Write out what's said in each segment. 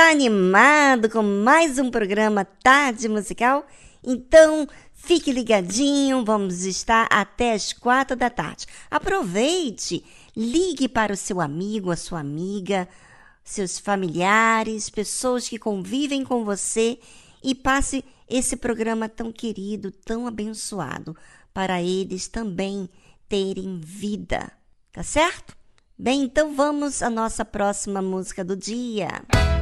Tá animado com mais um programa Tarde Musical? Então fique ligadinho, vamos estar até as quatro da tarde. Aproveite, ligue para o seu amigo, a sua amiga, seus familiares, pessoas que convivem com você e passe esse programa tão querido, tão abençoado, para eles também terem vida. Tá certo? Bem, então vamos à nossa próxima música do dia. Música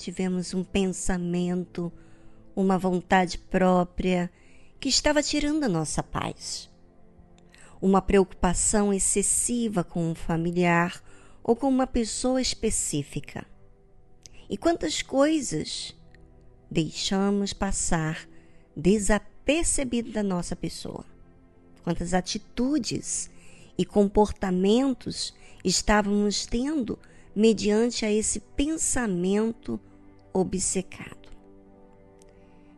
tivemos um pensamento, uma vontade própria que estava tirando a nossa paz? Uma preocupação excessiva com um familiar ou com uma pessoa específica. E quantas coisas deixamos passar desapercebido da nossa pessoa? Quantas atitudes e comportamentos estávamos tendo mediante a esse pensamento obcecado?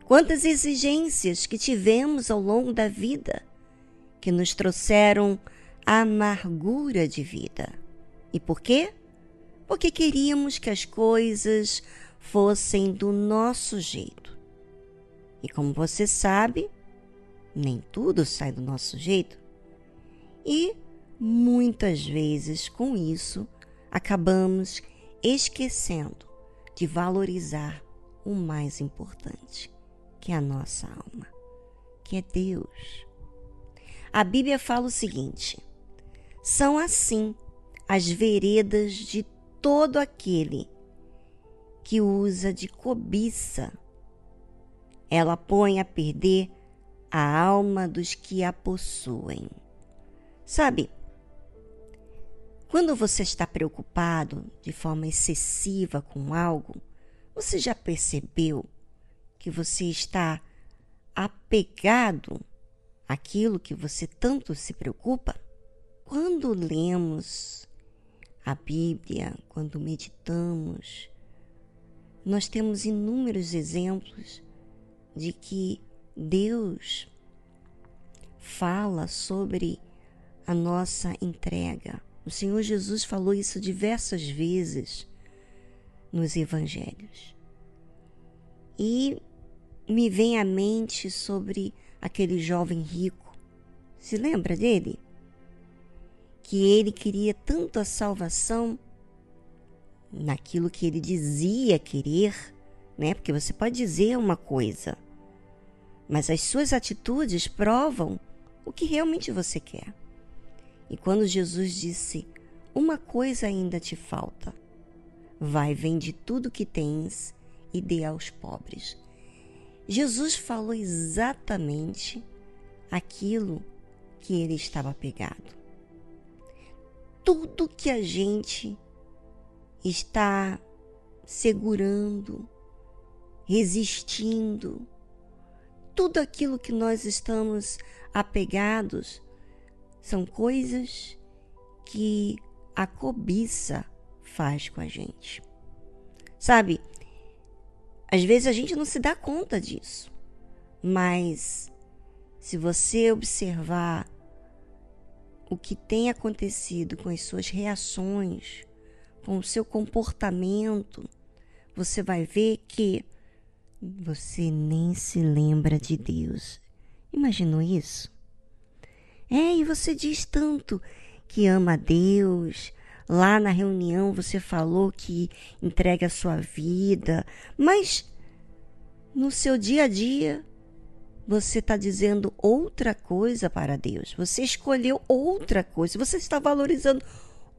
Quantas exigências que tivemos ao longo da vida que nos trouxeram amargura de vida. E por quê? Porque queríamos que as coisas fossem do nosso jeito. E como você sabe, nem tudo sai do nosso jeito. E muitas vezes com isso acabamos esquecendo de valorizar o mais importante, que é a nossa alma, que é Deus. A Bíblia fala o seguinte: são assim as veredas de todo aquele que usa de cobiça. Ela põe a perder a alma dos que a possuem. Sabe, quando você está preocupado de forma excessiva com algo, você já percebeu que você está apegado aquilo que você tanto se preocupa? Quando lemos a Bíblia, quando meditamos, nós temos inúmeros exemplos de que Deus fala sobre a nossa entrega. O Senhor Jesus falou isso diversas vezes nos evangelhos. E me vem à mente sobre aquele jovem rico. Se lembra dele? Que ele queria tanto a salvação naquilo que ele dizia querer, né? Porque você pode dizer uma coisa, mas as suas atitudes provam o que realmente você quer. E quando Jesus disse: Uma coisa ainda te falta, vai, vende tudo que tens e dê aos pobres. Jesus falou exatamente aquilo que ele estava pegado. Tudo que a gente está segurando, resistindo, tudo aquilo que nós estamos apegados são coisas que a cobiça faz com a gente. Sabe, às vezes a gente não se dá conta disso, mas se você observar o que tem acontecido com as suas reações, com o seu comportamento, você vai ver que você nem se lembra de Deus. Imaginou isso? É, e você diz tanto que ama a Deus, Lá na reunião você falou que entrega a sua vida, mas no seu dia a dia você está dizendo outra coisa para Deus. Você escolheu outra coisa. Você está valorizando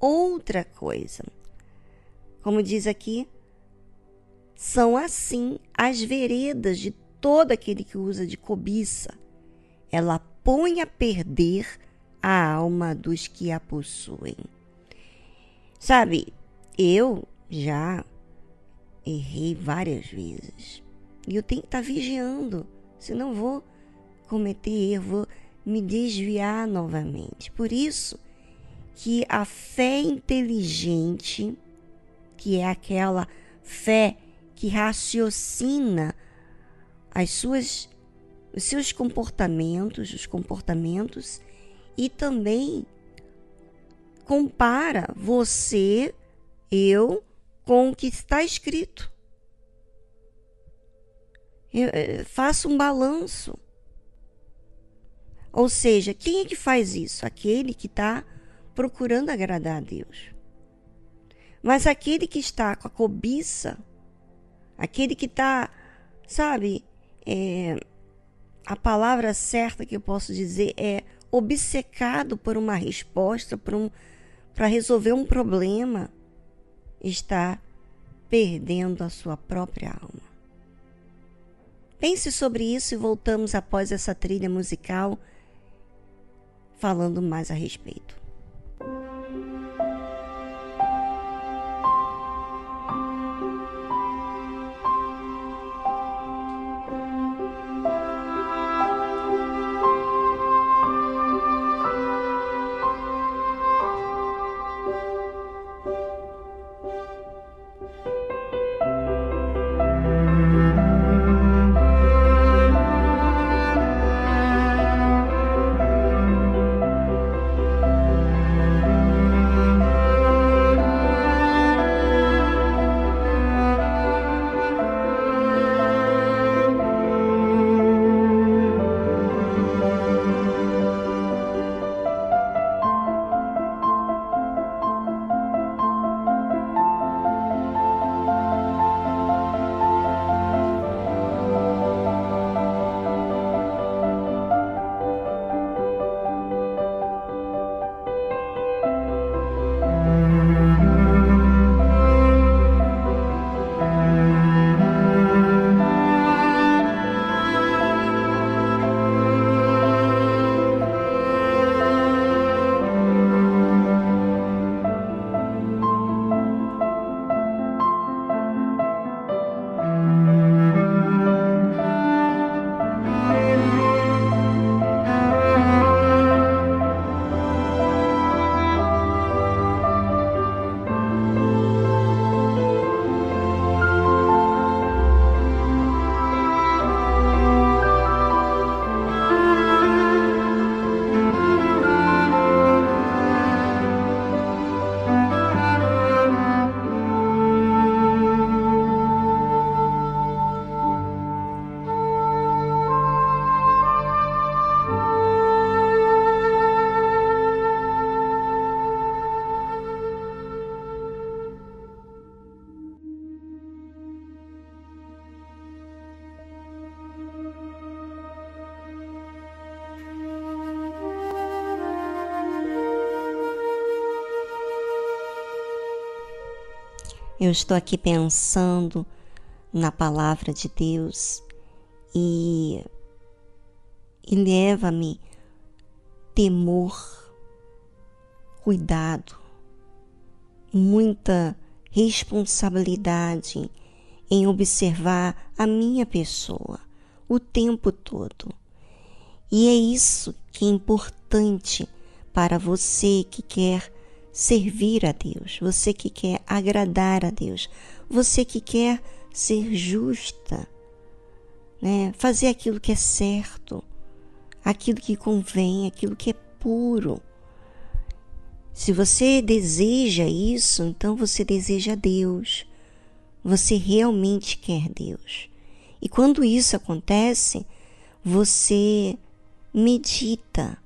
outra coisa. Como diz aqui, são assim as veredas de todo aquele que usa de cobiça. Ela põe a perder a alma dos que a possuem. Sabe, eu já errei várias vezes. E eu tenho que estar tá vigiando, senão vou cometer erro, vou me desviar novamente. Por isso que a fé inteligente, que é aquela fé que raciocina as suas os seus comportamentos, os comportamentos e também compara você, eu, com o que está escrito. Eu, faça um balanço. Ou seja, quem é que faz isso? Aquele que está procurando agradar a Deus. Mas aquele que está com a cobiça, aquele que está, sabe, é, a palavra certa que eu posso dizer é obcecado por uma resposta, por um, para resolver um problema, está perdendo a sua própria alma. Pense sobre isso e voltamos após essa trilha musical falando mais a respeito. Eu estou aqui pensando na palavra de Deus e, e leva-me temor, cuidado, muita responsabilidade em observar a minha pessoa o tempo todo. E é isso que é importante para você que quer servir a Deus, você que quer agradar a Deus, você que quer ser justa, né? fazer aquilo que é certo, aquilo que convém, aquilo que é puro. Se você deseja isso, então você deseja Deus. Você realmente quer Deus. E quando isso acontece, você medita.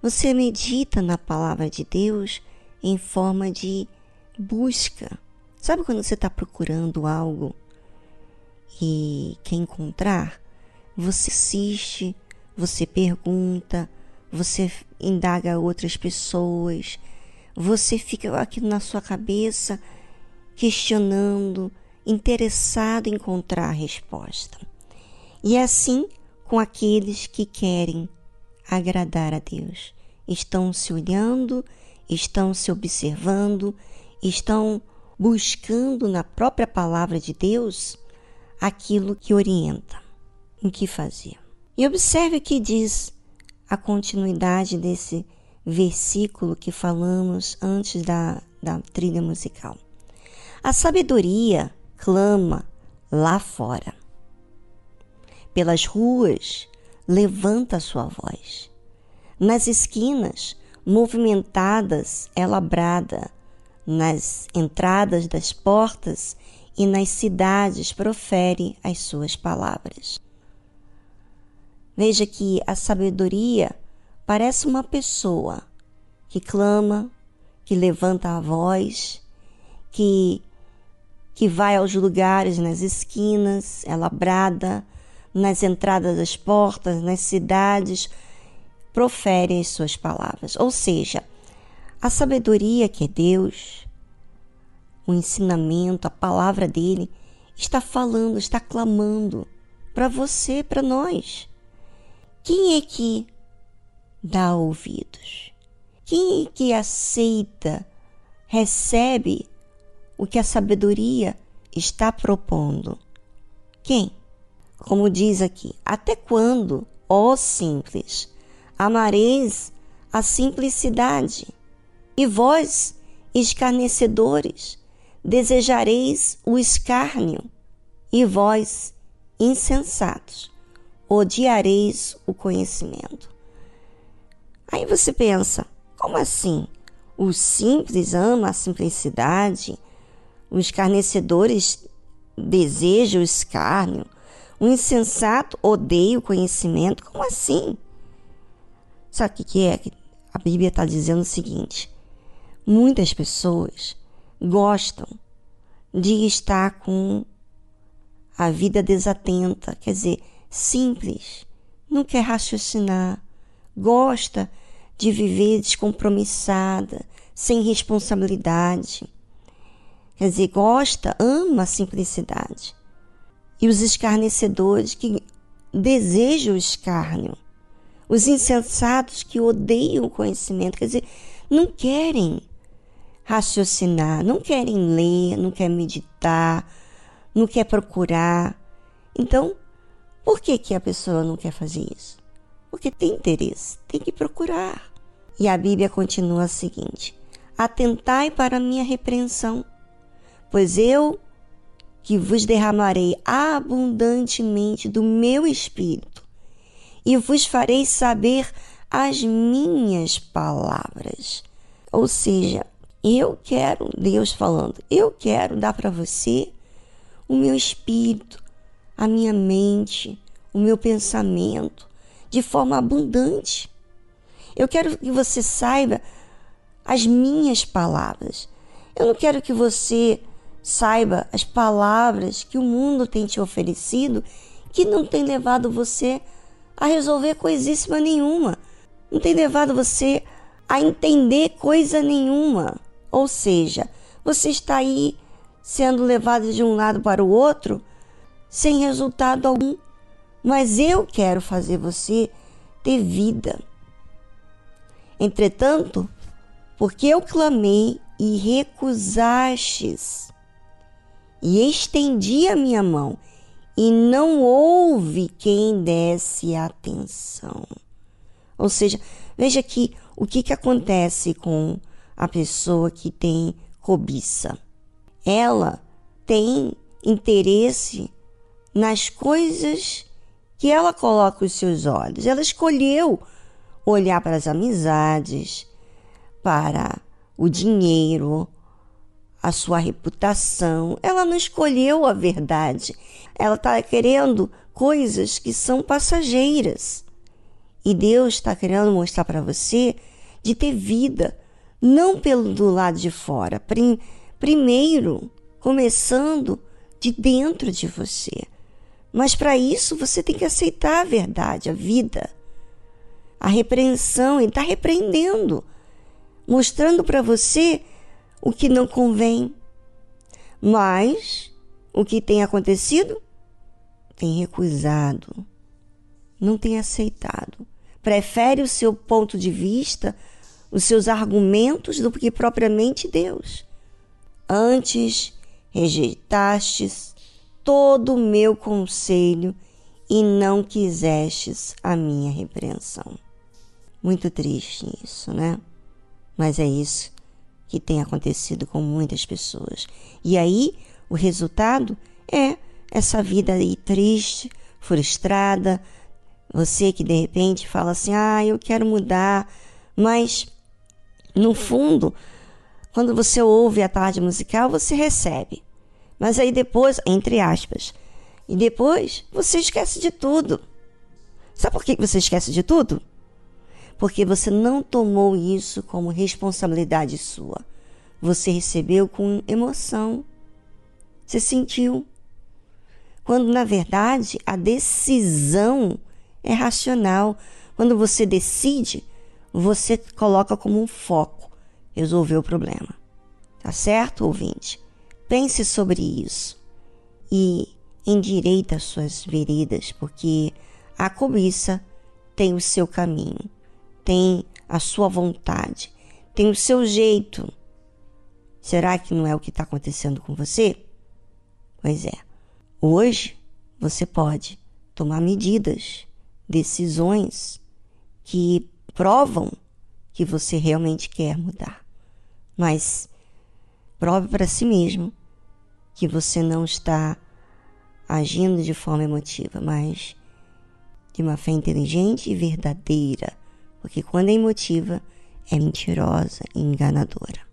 Você medita na palavra de Deus em forma de busca. Sabe quando você está procurando algo e quer encontrar? Você assiste, você pergunta, você indaga outras pessoas, você fica aqui na sua cabeça questionando, interessado em encontrar a resposta. E é assim com aqueles que querem agradar a Deus. Estão se olhando estão se observando, estão buscando na própria palavra de Deus aquilo que orienta, o que fazer. E observe o que diz a continuidade desse versículo que falamos antes da, da trilha musical. A sabedoria clama lá fora. Pelas ruas, levanta sua voz. Nas esquinas, movimentadas é labrada, nas entradas das portas e nas cidades profere as suas palavras. Veja que a sabedoria parece uma pessoa que clama, que levanta a voz, que que vai aos lugares nas esquinas, é labrada, nas entradas das portas, nas cidades, profere as suas palavras. Ou seja, a sabedoria que é Deus, o ensinamento, a palavra dele, está falando, está clamando para você, para nós. Quem é que dá ouvidos? Quem é que aceita, recebe o que a sabedoria está propondo? Quem? Como diz aqui, até quando, ó simples, amareis a simplicidade? E vós, escarnecedores, desejareis o escárnio? E vós, insensatos, odiareis o conhecimento? Aí você pensa, como assim? Os simples amam a simplicidade, os escarnecedores desejam o escárnio, o insensato odeia o conhecimento. Como assim? Sabe o que é? A Bíblia está dizendo o seguinte: muitas pessoas gostam de estar com a vida desatenta, quer dizer, simples, não quer raciocinar, gosta de viver descompromissada, sem responsabilidade. Quer dizer, gosta, ama a simplicidade. E os escarnecedores que desejam o escárnio. Os insensatos que odeiam o conhecimento, quer dizer, não querem raciocinar, não querem ler, não querem meditar, não quer procurar. Então, por que, que a pessoa não quer fazer isso? Porque tem interesse, tem que procurar. E a Bíblia continua a seguinte: Atentai para a minha repreensão, pois eu que vos derramarei abundantemente do meu espírito e vos farei saber as minhas palavras. Ou seja, eu quero, Deus falando, eu quero dar para você o meu espírito, a minha mente, o meu pensamento, de forma abundante. Eu quero que você saiba as minhas palavras. Eu não quero que você saiba as palavras que o mundo tem te oferecido que não tem levado você a resolver coisíssima nenhuma. Não tem levado você a entender coisa nenhuma. Ou seja, você está aí sendo levado de um lado para o outro sem resultado algum mas eu quero fazer você ter vida. Entretanto, porque eu clamei e recusastes, e estendi a minha mão, e não houve quem desse atenção. Ou seja, veja aqui o que, que acontece com a pessoa que tem cobiça. Ela tem interesse nas coisas que ela coloca os seus olhos. Ela escolheu olhar para as amizades, para o dinheiro, a sua reputação. Ela não escolheu a verdade. Ela está querendo coisas que são passageiras. E Deus está querendo mostrar para você de ter vida, não pelo do lado de fora, prim, primeiro começando de dentro de você. Mas para isso você tem que aceitar a verdade, a vida. A repreensão, ele está repreendendo, mostrando para você o que não convém. Mas o que tem acontecido? Tem recusado, não tem aceitado. Prefere o seu ponto de vista, os seus argumentos, do que propriamente Deus. Antes rejeitastes todo o meu conselho e não quisestes a minha repreensão. Muito triste isso, né? Mas é isso que tem acontecido com muitas pessoas. E aí, o resultado é essa vida aí triste, frustrada. Você que de repente fala assim: ah, eu quero mudar, mas no fundo, quando você ouve a tarde musical, você recebe. Mas aí depois, entre aspas, e depois você esquece de tudo. Sabe por que você esquece de tudo? Porque você não tomou isso como responsabilidade sua. Você recebeu com emoção. Você sentiu. Quando na verdade a decisão é racional. Quando você decide, você coloca como um foco resolver o problema. Tá certo, ouvinte? Pense sobre isso e endireita as suas veredas, porque a cobiça tem o seu caminho, tem a sua vontade, tem o seu jeito. Será que não é o que está acontecendo com você? Pois é. Hoje você pode tomar medidas, decisões que provam que você realmente quer mudar. Mas prove para si mesmo que você não está agindo de forma emotiva, mas de uma fé inteligente e verdadeira, porque quando é emotiva, é mentirosa e enganadora.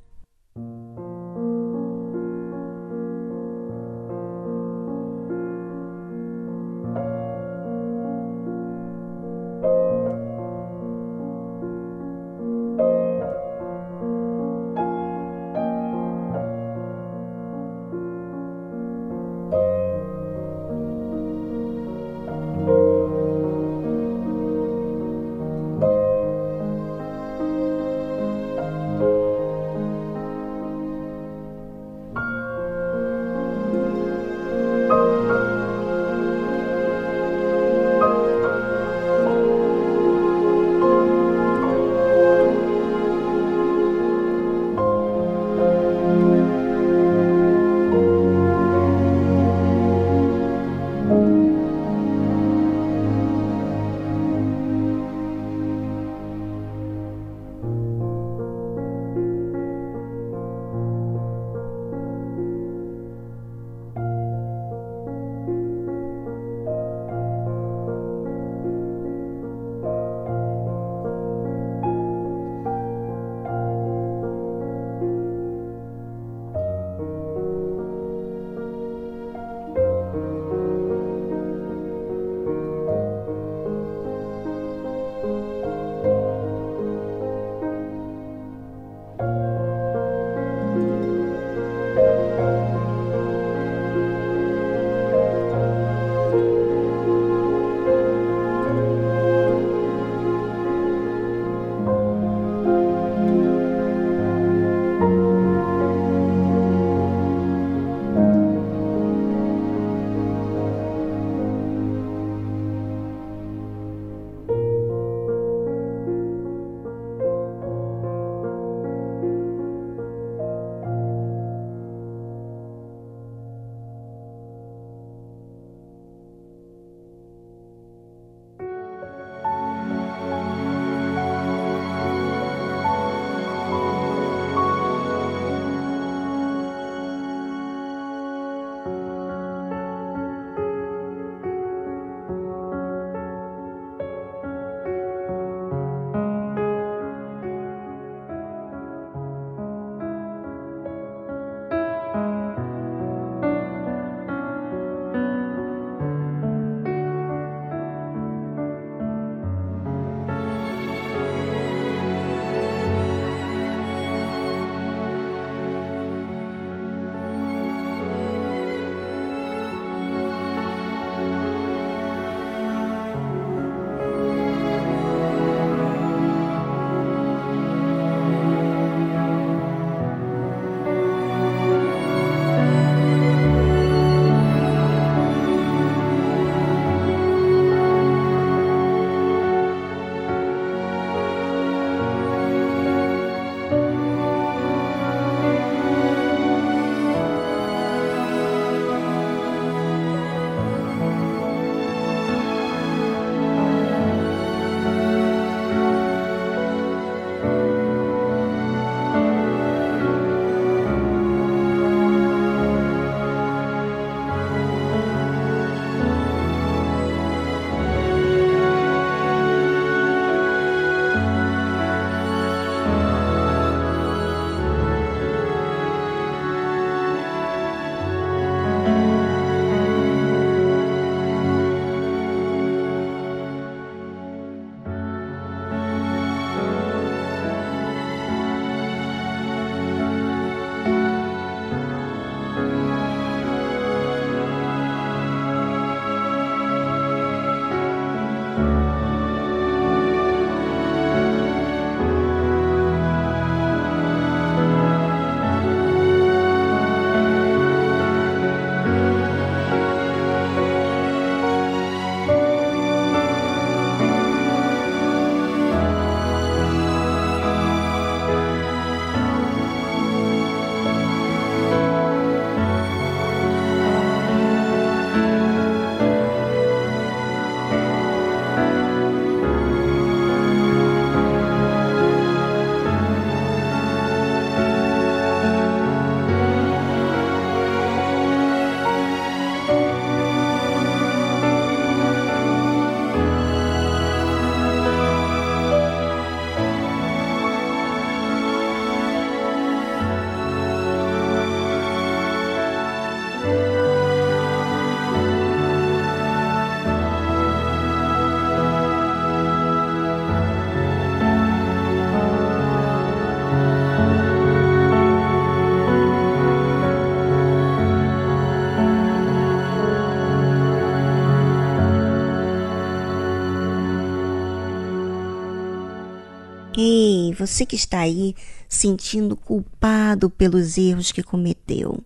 Você que está aí sentindo culpado pelos erros que cometeu,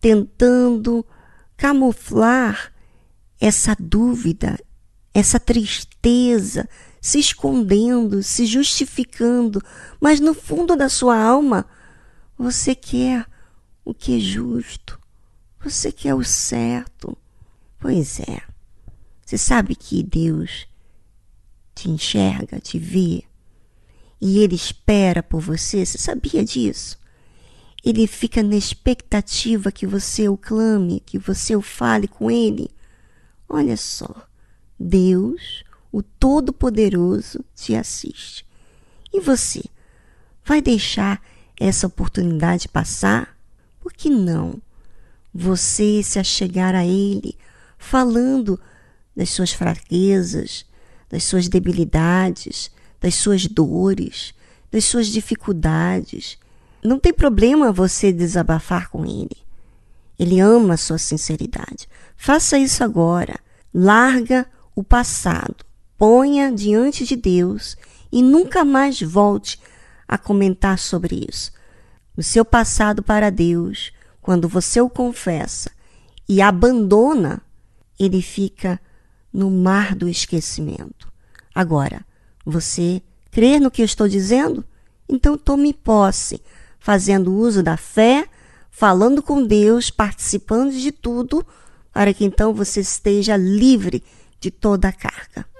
tentando camuflar essa dúvida, essa tristeza, se escondendo, se justificando, mas no fundo da sua alma você quer o que é justo, você quer o certo. Pois é, você sabe que Deus te enxerga, te vê e ele espera por você. Você sabia disso? Ele fica na expectativa que você o clame, que você o fale com ele. Olha só, Deus, o Todo-Poderoso, te assiste. E você vai deixar essa oportunidade passar? Por que não? Você se achegar a Ele, falando das suas fraquezas, das suas debilidades, das suas dores, das suas dificuldades. Não tem problema você desabafar com ele. Ele ama a sua sinceridade. Faça isso agora. Larga o passado, ponha diante de Deus e nunca mais volte a comentar sobre isso. O seu passado para Deus, quando você o confessa e abandona, ele fica no mar do esquecimento. Agora, você crê no que eu estou dizendo? Então tome posse, fazendo uso da fé, falando com Deus, participando de tudo, para que então você esteja livre de toda a carga.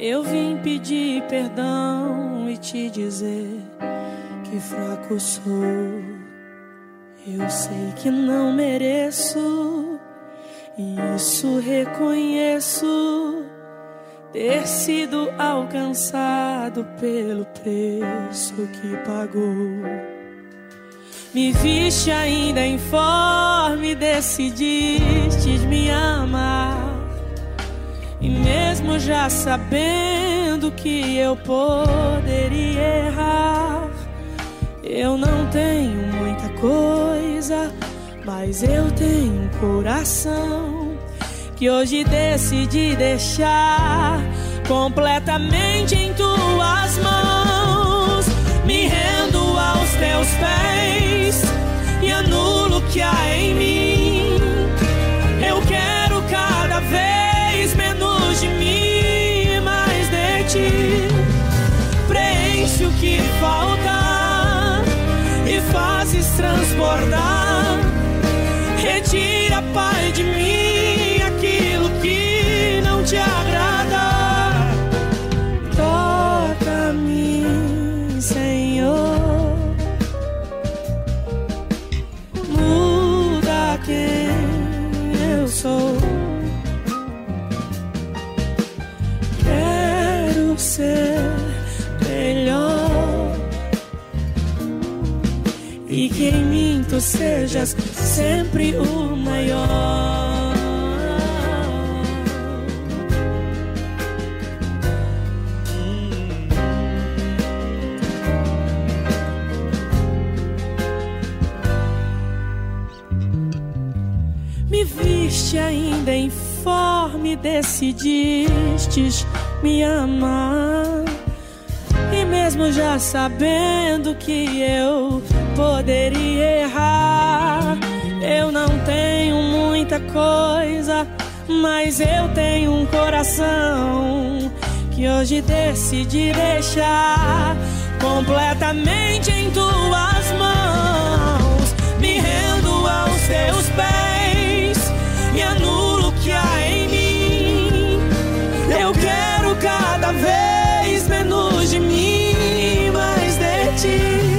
Eu vim pedir perdão e te dizer que fraco sou. Eu sei que não mereço, e isso reconheço. Ter sido alcançado pelo preço que pagou. Me viste ainda informe, decidiste me amar. E mesmo já sabendo que eu poderia errar, eu não tenho muita coisa, mas eu tenho um coração que hoje decidi deixar completamente em tuas mãos. Me rendo aos teus pés e anulo o que há em mim. Transbordar. Retira, Pai, de mim aquilo que não te agrada. Toca-me, Senhor. Muda quem eu sou. Quero ser melhor. E que em mim tu sejas sempre o maior. Me viste ainda informe, decidistes me amar. E mesmo já sabendo que eu poderia errar, eu não tenho muita coisa, mas eu tenho um coração que hoje decidi deixar completamente em tuas mãos. Me rendo aos teus pés e anulo o que há em mim. Eu quero cada vez menos de mim mais de ti.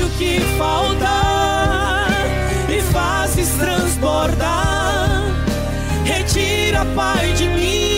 O que falta e fazes transbordar. Retira, Pai, de mim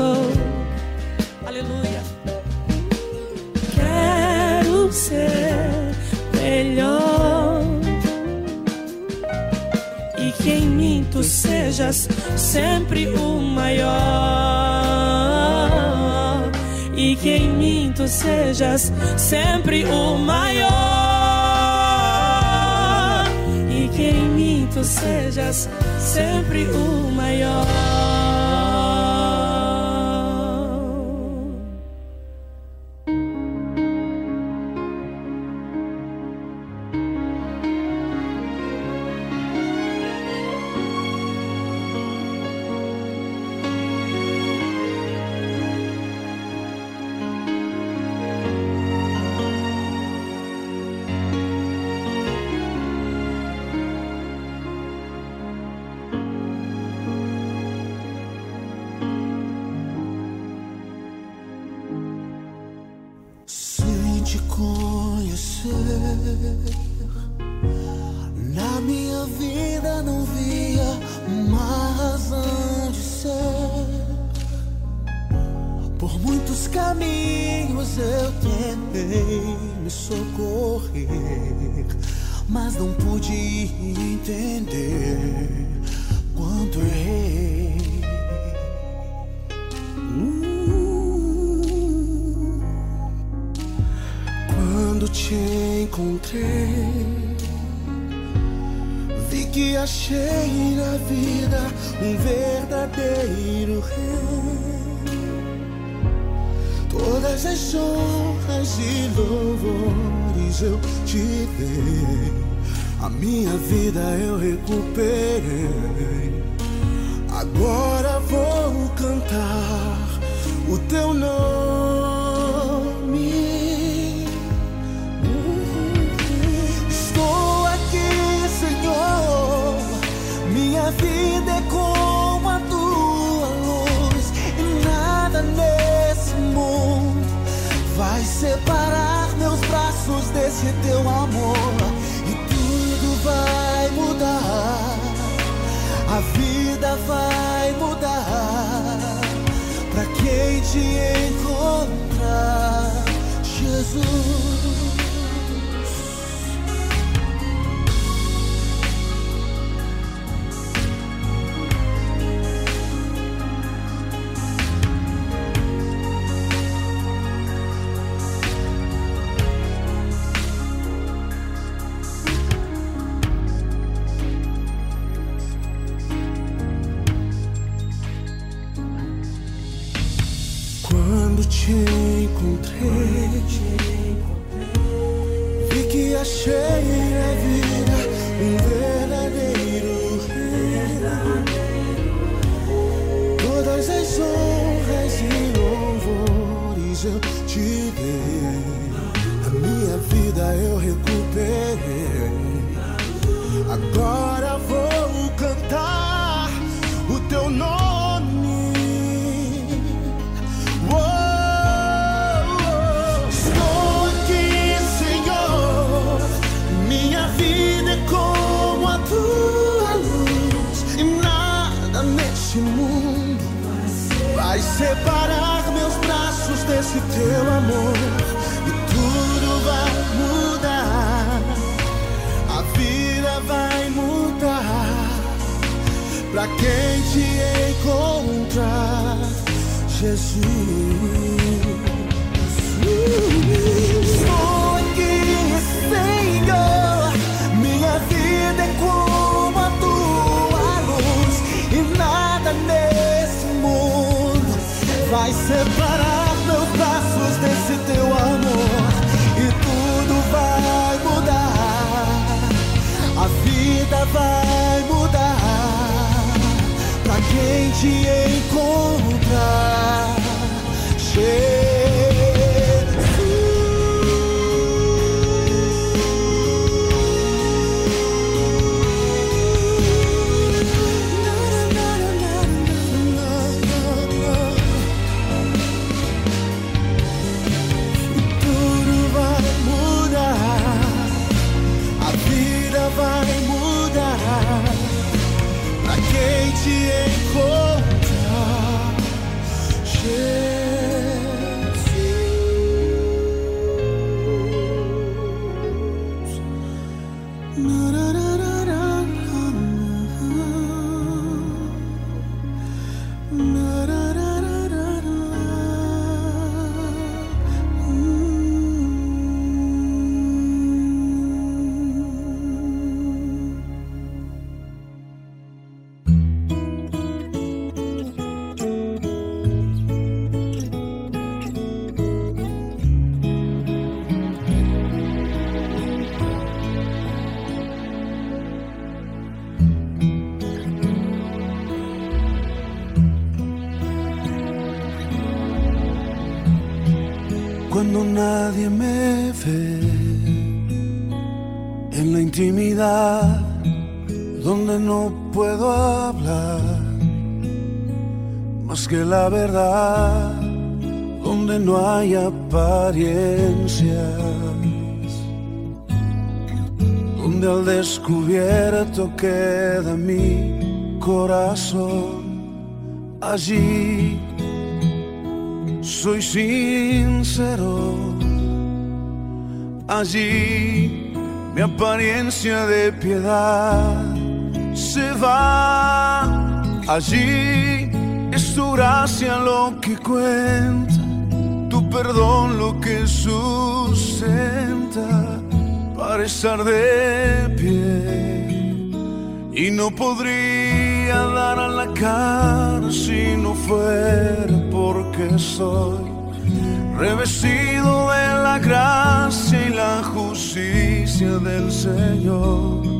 sou. Aleluia. Quero ser melhor. E que em mim tu sejas sempre o maior. E que em mim tu sejas sempre o maior. E que em mim tu sejas sempre o maior. Separar meus braços desse teu amor e tudo vai mudar. A vida vai mudar pra quem te encontrar, Jesus. Uh -uh. vai separar meus braços desse teu amor e tudo vai mudar. A vida vai mudar pra quem te encontrar. Chega la verdad donde no hay apariencias, donde al descubierto queda mi corazón, allí soy sincero, allí mi apariencia de piedad se va, allí es tu gracia lo que cuenta, tu perdón lo que sustenta para estar de pie. Y no podría dar a la cara si no fuera porque soy revestido de la gracia y la justicia del Señor.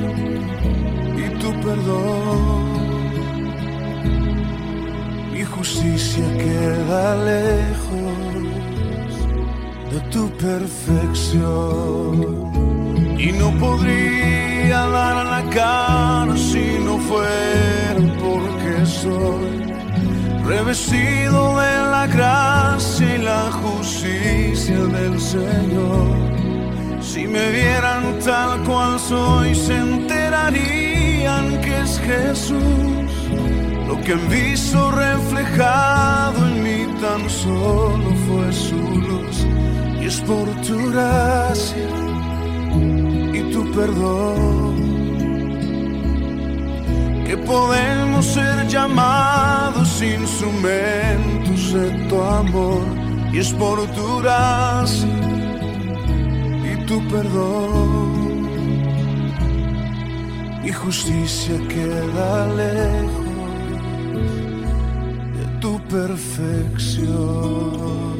tu perdón. Mi justicia queda lejos de tu perfección. Y no podría dar a la cara si no fuera porque soy revestido de la gracia y la justicia del Señor. Si me vieran tal cual soy, se enterarían que es Jesús. Lo que han visto reflejado en mí tan solo fue su luz. Y es por tu gracia y tu perdón que podemos ser llamados instrumentos de tu amor. Y es por tu gracia y tu perdón. Mi justicia queda lejos de tu perfección.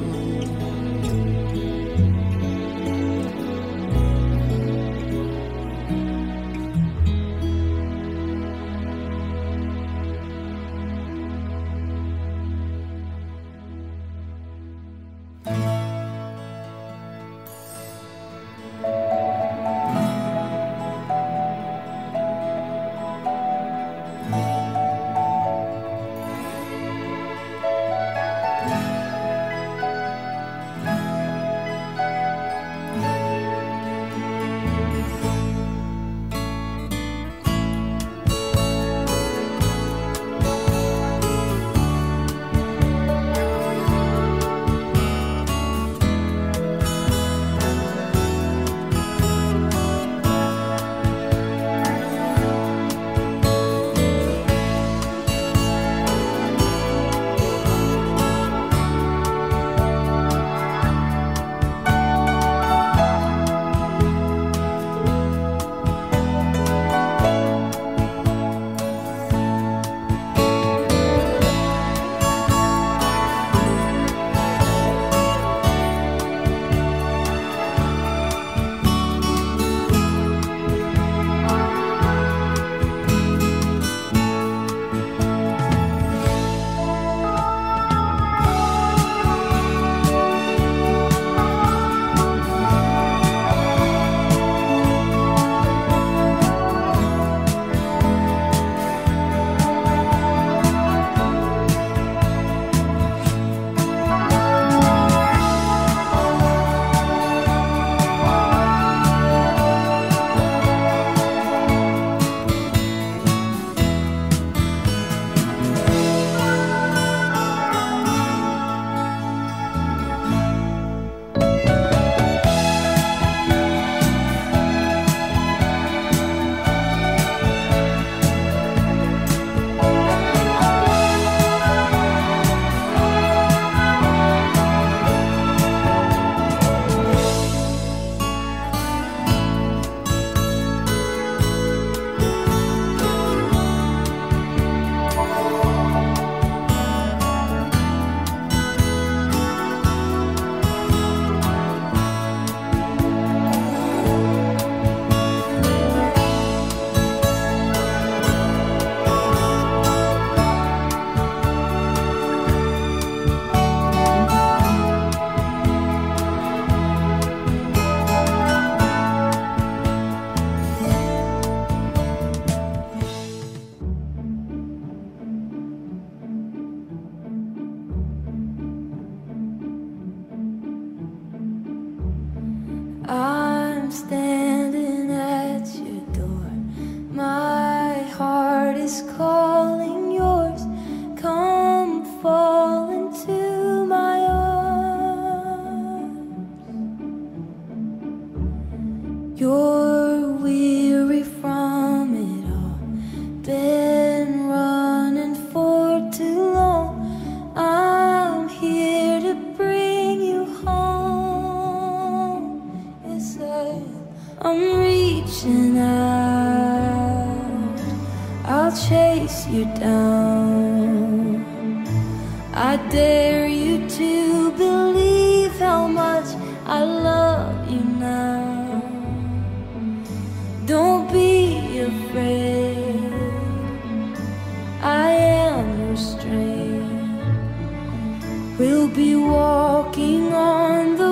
We'll be walking on the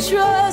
control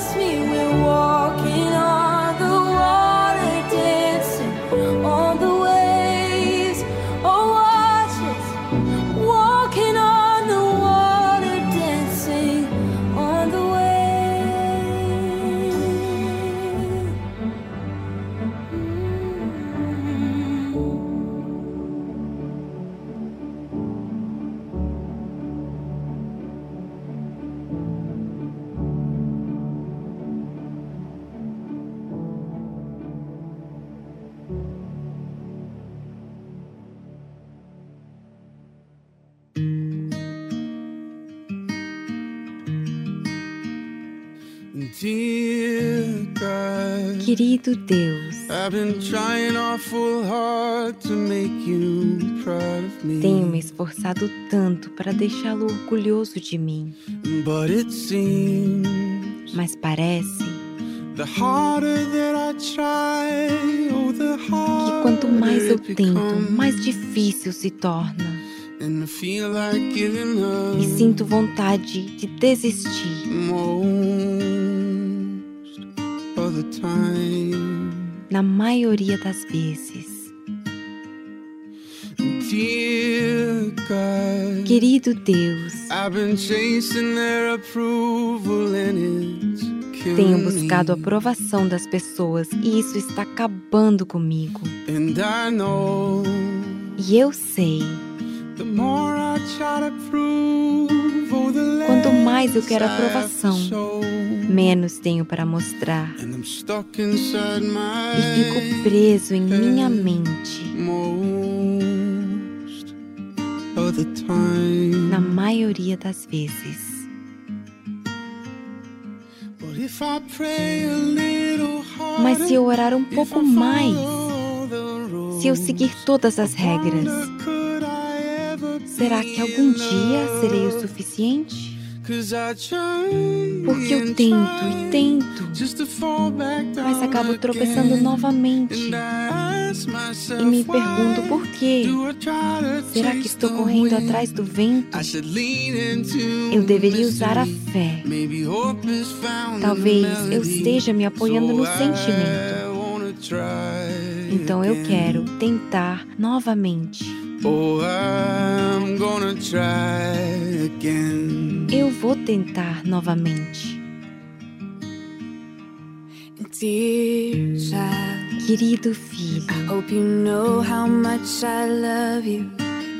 Querido Deus, tenho me esforçado tanto para deixá-lo orgulhoso de mim. Mas parece The harder that I try, oh, the que quanto mais eu tento, mais difícil se torna. E sinto vontade de desistir. Na maioria das vezes. Querido Deus, tenho buscado a aprovação das pessoas e isso está acabando comigo. E eu sei, Quanto mais eu quero I have to aprovação, menos tenho para mostrar. E fico preso em minha mente. Na maioria das vezes. But if I pray a little harder, Mas se eu orar um pouco mais, follow the rules, se eu seguir todas as regras, será que algum dia serei o suficiente? Porque eu tento e tento, mas acabo tropeçando novamente e me pergunto por quê. Será que estou correndo atrás do vento? Eu deveria usar a fé. Talvez eu esteja me apoiando no sentimento. Então eu quero tentar novamente. Oh, I'm gonna try again. Eu vou tentar novamente. Dear child, Querido filho, I hope you know how much I love you.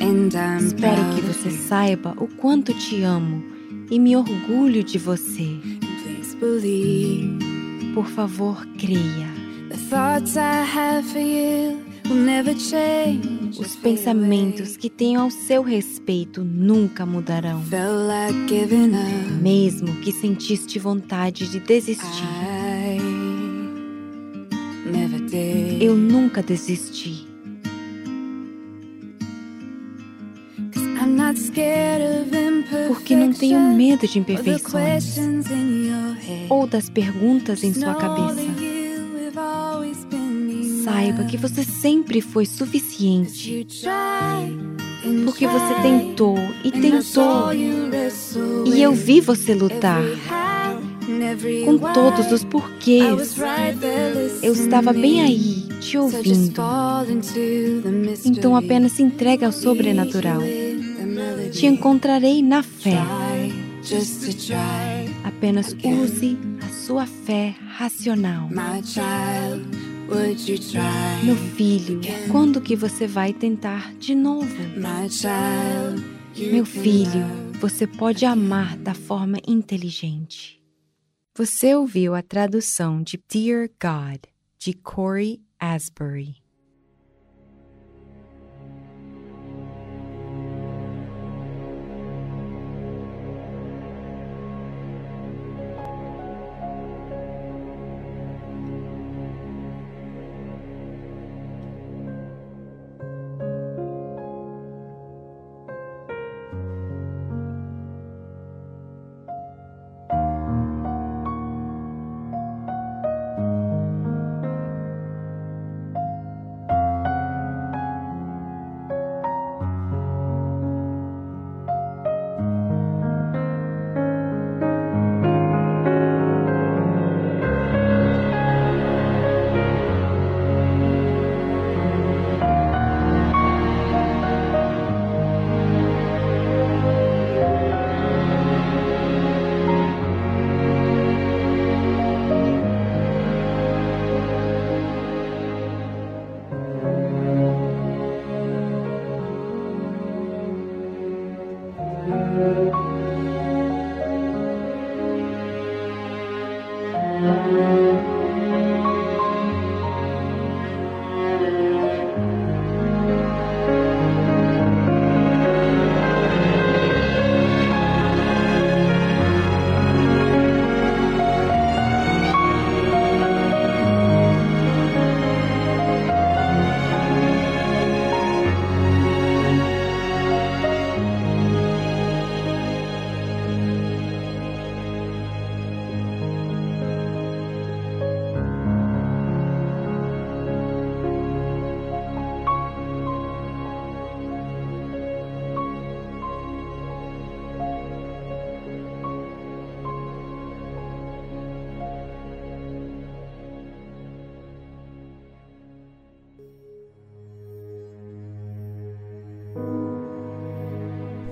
And I'm espero que você saiba o quanto te amo e me orgulho de você. Please believe Por favor, creia. the thoughts I have for you will never change. Os pensamentos que tenho ao seu respeito nunca mudarão. Mesmo que sentiste vontade de desistir, eu nunca desisti. Porque não tenho medo de imperfeições ou das perguntas em sua cabeça. Saiba que você sempre foi suficiente. Porque você tentou e tentou. E eu vi você lutar com todos os porquês. Eu estava bem aí, te ouvindo. Então apenas se entregue ao sobrenatural. Te encontrarei na fé. Apenas use a sua fé racional. Meu filho, quando que você vai tentar de novo? Meu filho, você pode amar da forma inteligente. Você ouviu a tradução de Dear God, de Corey Asbury.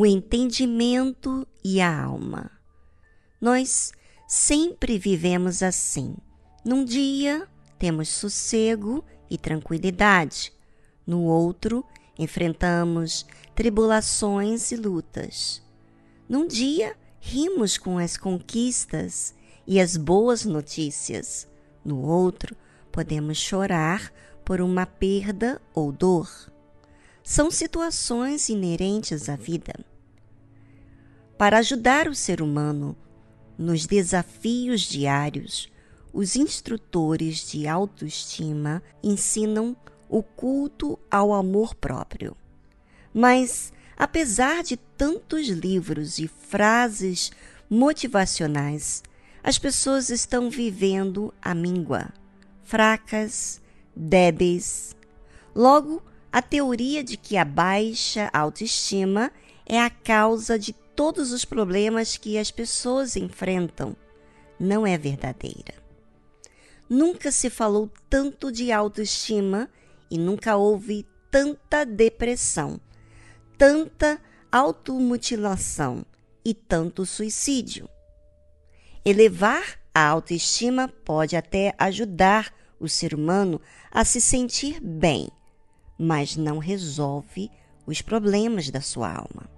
O entendimento e a alma. Nós sempre vivemos assim. Num dia, temos sossego e tranquilidade. No outro, enfrentamos tribulações e lutas. Num dia, rimos com as conquistas e as boas notícias. No outro, podemos chorar por uma perda ou dor. São situações inerentes à vida. Para ajudar o ser humano nos desafios diários, os instrutores de autoestima ensinam o culto ao amor próprio. Mas, apesar de tantos livros e frases motivacionais, as pessoas estão vivendo a míngua, fracas, débeis. Logo, a teoria de que a baixa autoestima é a causa de todos os problemas que as pessoas enfrentam não é verdadeira. Nunca se falou tanto de autoestima e nunca houve tanta depressão tanta automutilação e tanto suicídio. Elevar a autoestima pode até ajudar o ser humano a se sentir bem, mas não resolve os problemas da sua alma.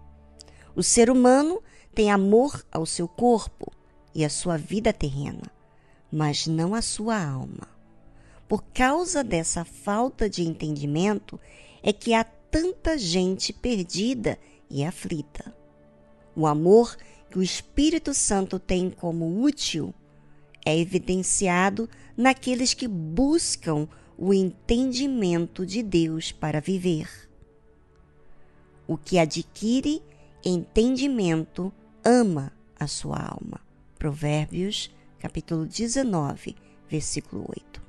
O ser humano tem amor ao seu corpo e à sua vida terrena, mas não à sua alma. Por causa dessa falta de entendimento é que há tanta gente perdida e aflita. O amor que o Espírito Santo tem como útil é evidenciado naqueles que buscam o entendimento de Deus para viver. O que adquire entendimento ama a sua alma. Provérbios, capítulo 19, versículo 8.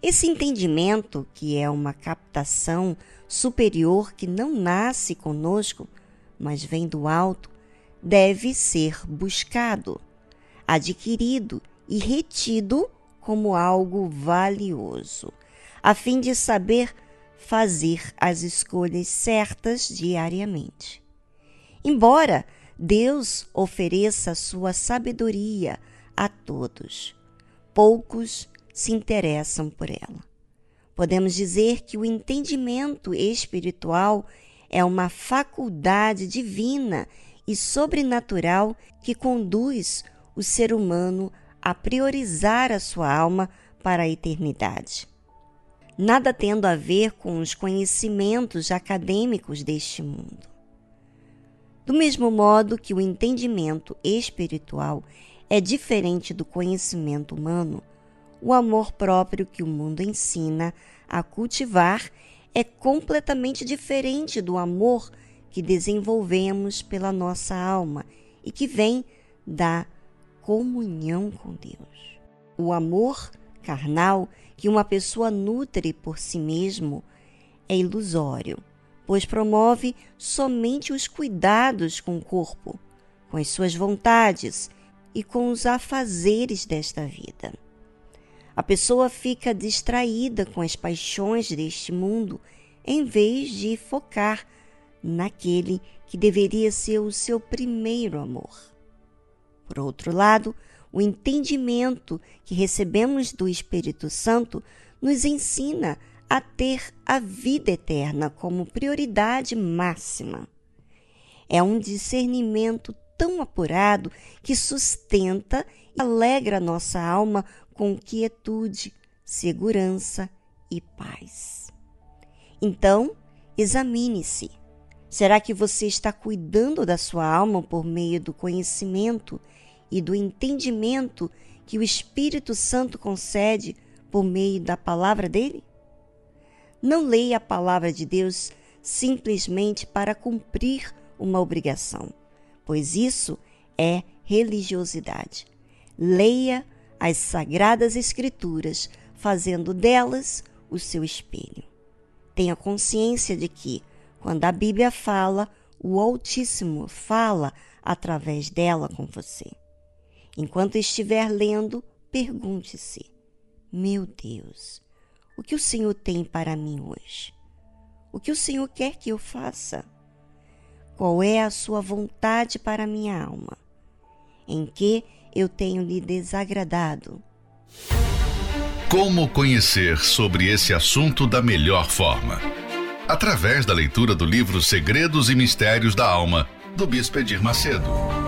Esse entendimento, que é uma captação superior que não nasce conosco, mas vem do alto, deve ser buscado, adquirido e retido como algo valioso, a fim de saber fazer as escolhas certas diariamente. Embora Deus ofereça sua sabedoria a todos, poucos se interessam por ela. Podemos dizer que o entendimento espiritual é uma faculdade divina e sobrenatural que conduz o ser humano a priorizar a sua alma para a eternidade. Nada tendo a ver com os conhecimentos acadêmicos deste mundo. Do mesmo modo que o entendimento espiritual é diferente do conhecimento humano, o amor próprio que o mundo ensina a cultivar é completamente diferente do amor que desenvolvemos pela nossa alma e que vem da comunhão com Deus. O amor carnal que uma pessoa nutre por si mesmo é ilusório, pois promove somente os cuidados com o corpo, com as suas vontades e com os afazeres desta vida. A pessoa fica distraída com as paixões deste mundo em vez de focar naquele que deveria ser o seu primeiro amor. Por outro lado, o entendimento que recebemos do Espírito Santo nos ensina a ter a vida eterna como prioridade máxima. É um discernimento tão apurado que sustenta e alegra nossa alma com quietude, segurança e paz. Então, examine-se. Será que você está cuidando da sua alma por meio do conhecimento e do entendimento que o Espírito Santo concede por meio da palavra dele? Não leia a palavra de Deus simplesmente para cumprir uma obrigação, pois isso é religiosidade. Leia as Sagradas Escrituras, fazendo delas o seu espelho. Tenha consciência de que, quando a Bíblia fala, o Altíssimo fala através dela com você. Enquanto estiver lendo, pergunte-se: Meu Deus, o que o Senhor tem para mim hoje? O que o Senhor quer que eu faça? Qual é a sua vontade para minha alma? Em que eu tenho lhe desagradado? Como conhecer sobre esse assunto da melhor forma? Através da leitura do livro Segredos e Mistérios da Alma, do Bispo Edir Macedo.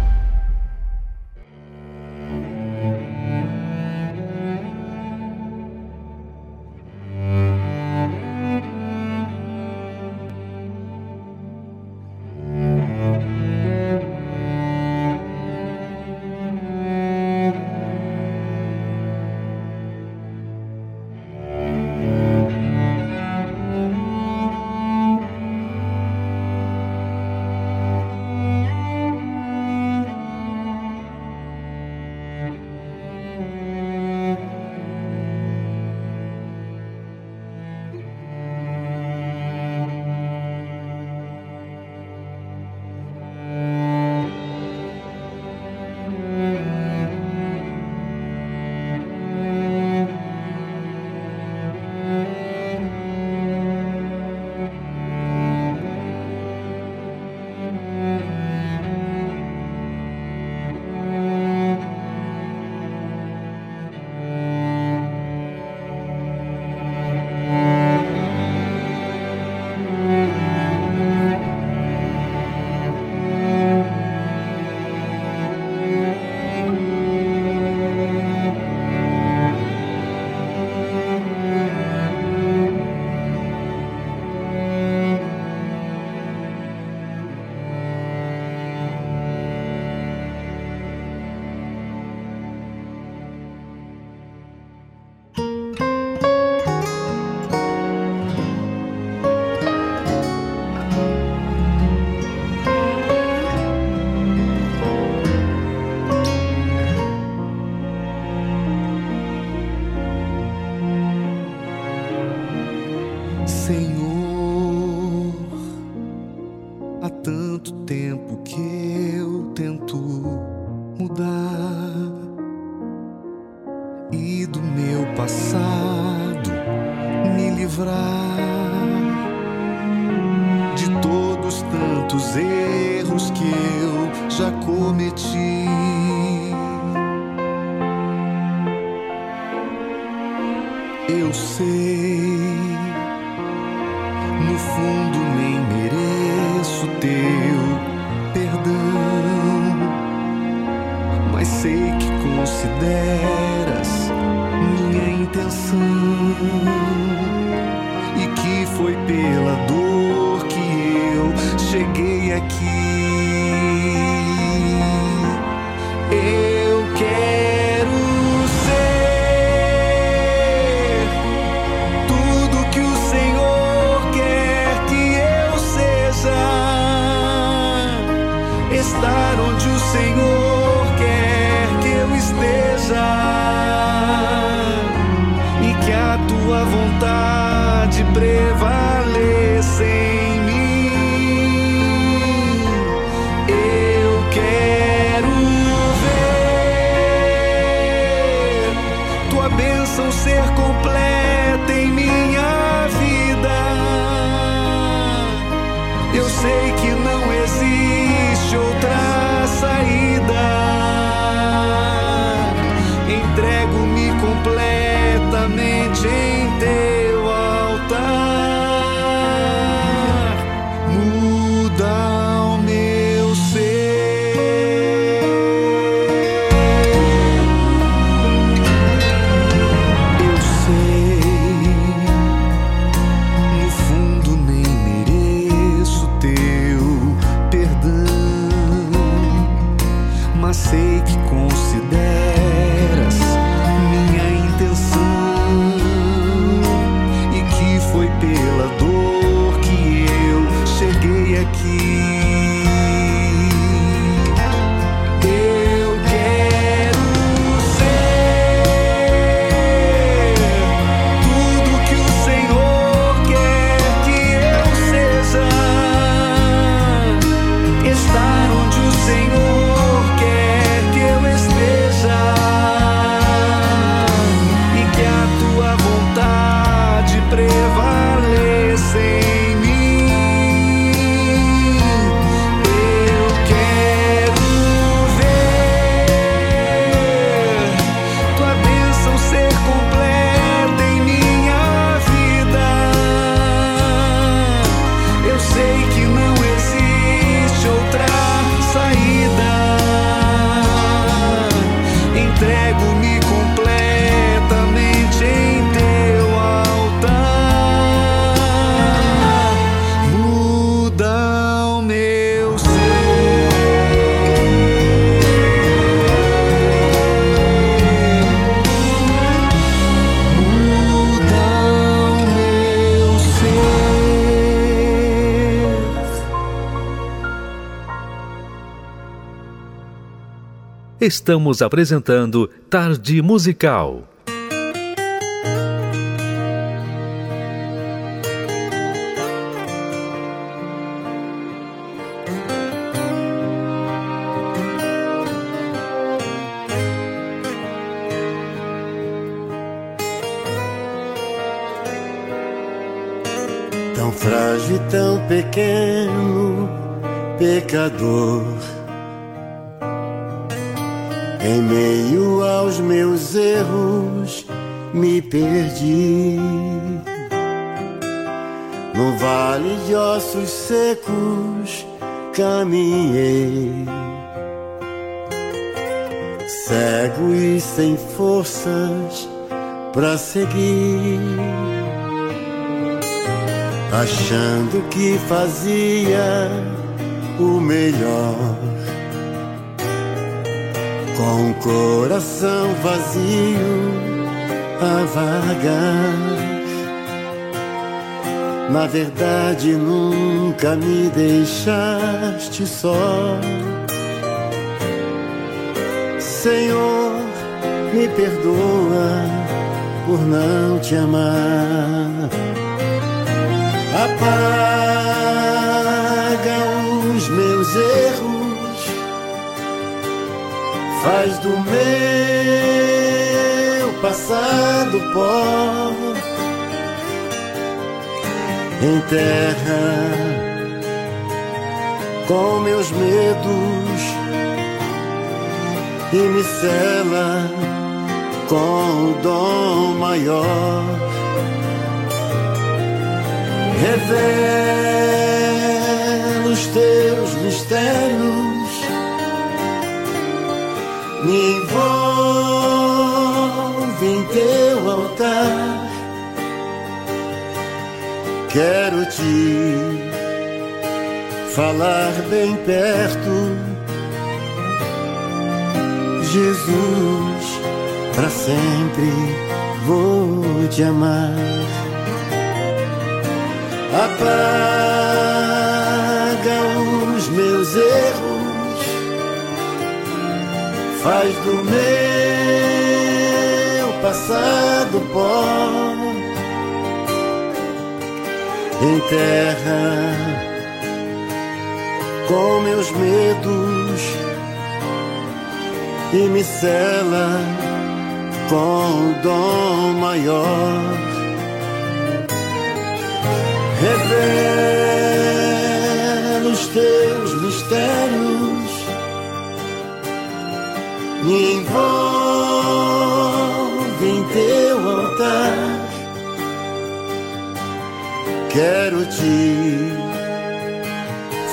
completamente em teu altar. Eu quero ver estamos apresentando Tarde Musical. Tão frágil, tão pequeno, pecador em meio aos meus erros, me perdi. No vale de ossos secos, caminhei. Cego e sem forças para seguir. Achando que fazia o melhor com o coração vazio a vagar. Na verdade, nunca me deixaste só. Senhor, me perdoa por não te amar. Apaga os meus erros faz do meu passado pó, enterra com meus medos e me cela com o dom maior. Revela os teus mistérios envolve em teu altar. Quero te falar bem perto, Jesus, para sempre vou te amar. Apaga os meus erros faz do meu passado pó, enterra com meus medos e me cela com o dom maior. Revela os teus mistérios me envolve em teu altar. Quero te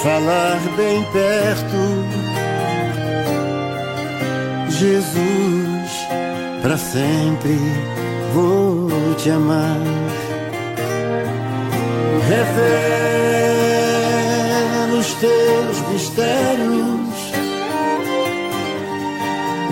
falar bem perto, Jesus, para sempre vou te amar. Revela os teus mistérios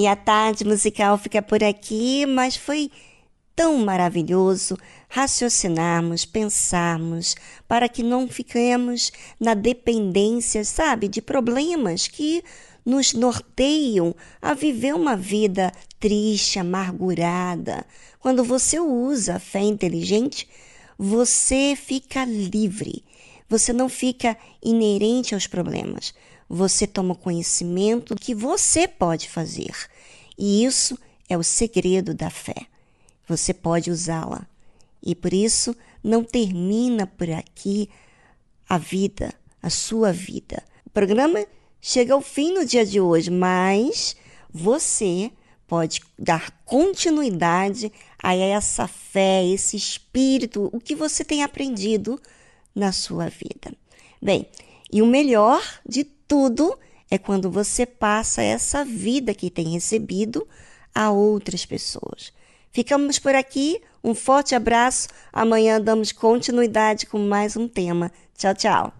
E a tarde musical fica por aqui, mas foi tão maravilhoso raciocinarmos, pensarmos, para que não fiquemos na dependência, sabe, de problemas que nos norteiam a viver uma vida triste, amargurada. Quando você usa a fé inteligente, você fica livre. Você não fica inerente aos problemas. Você toma conhecimento do que você pode fazer. E isso é o segredo da fé. Você pode usá-la. E por isso não termina por aqui a vida, a sua vida. O programa chega ao fim no dia de hoje, mas você pode dar continuidade a essa fé, esse espírito, o que você tem aprendido na sua vida. Bem, e o melhor de tudo é quando você passa essa vida que tem recebido a outras pessoas. Ficamos por aqui. Um forte abraço. Amanhã damos continuidade com mais um tema. Tchau, tchau.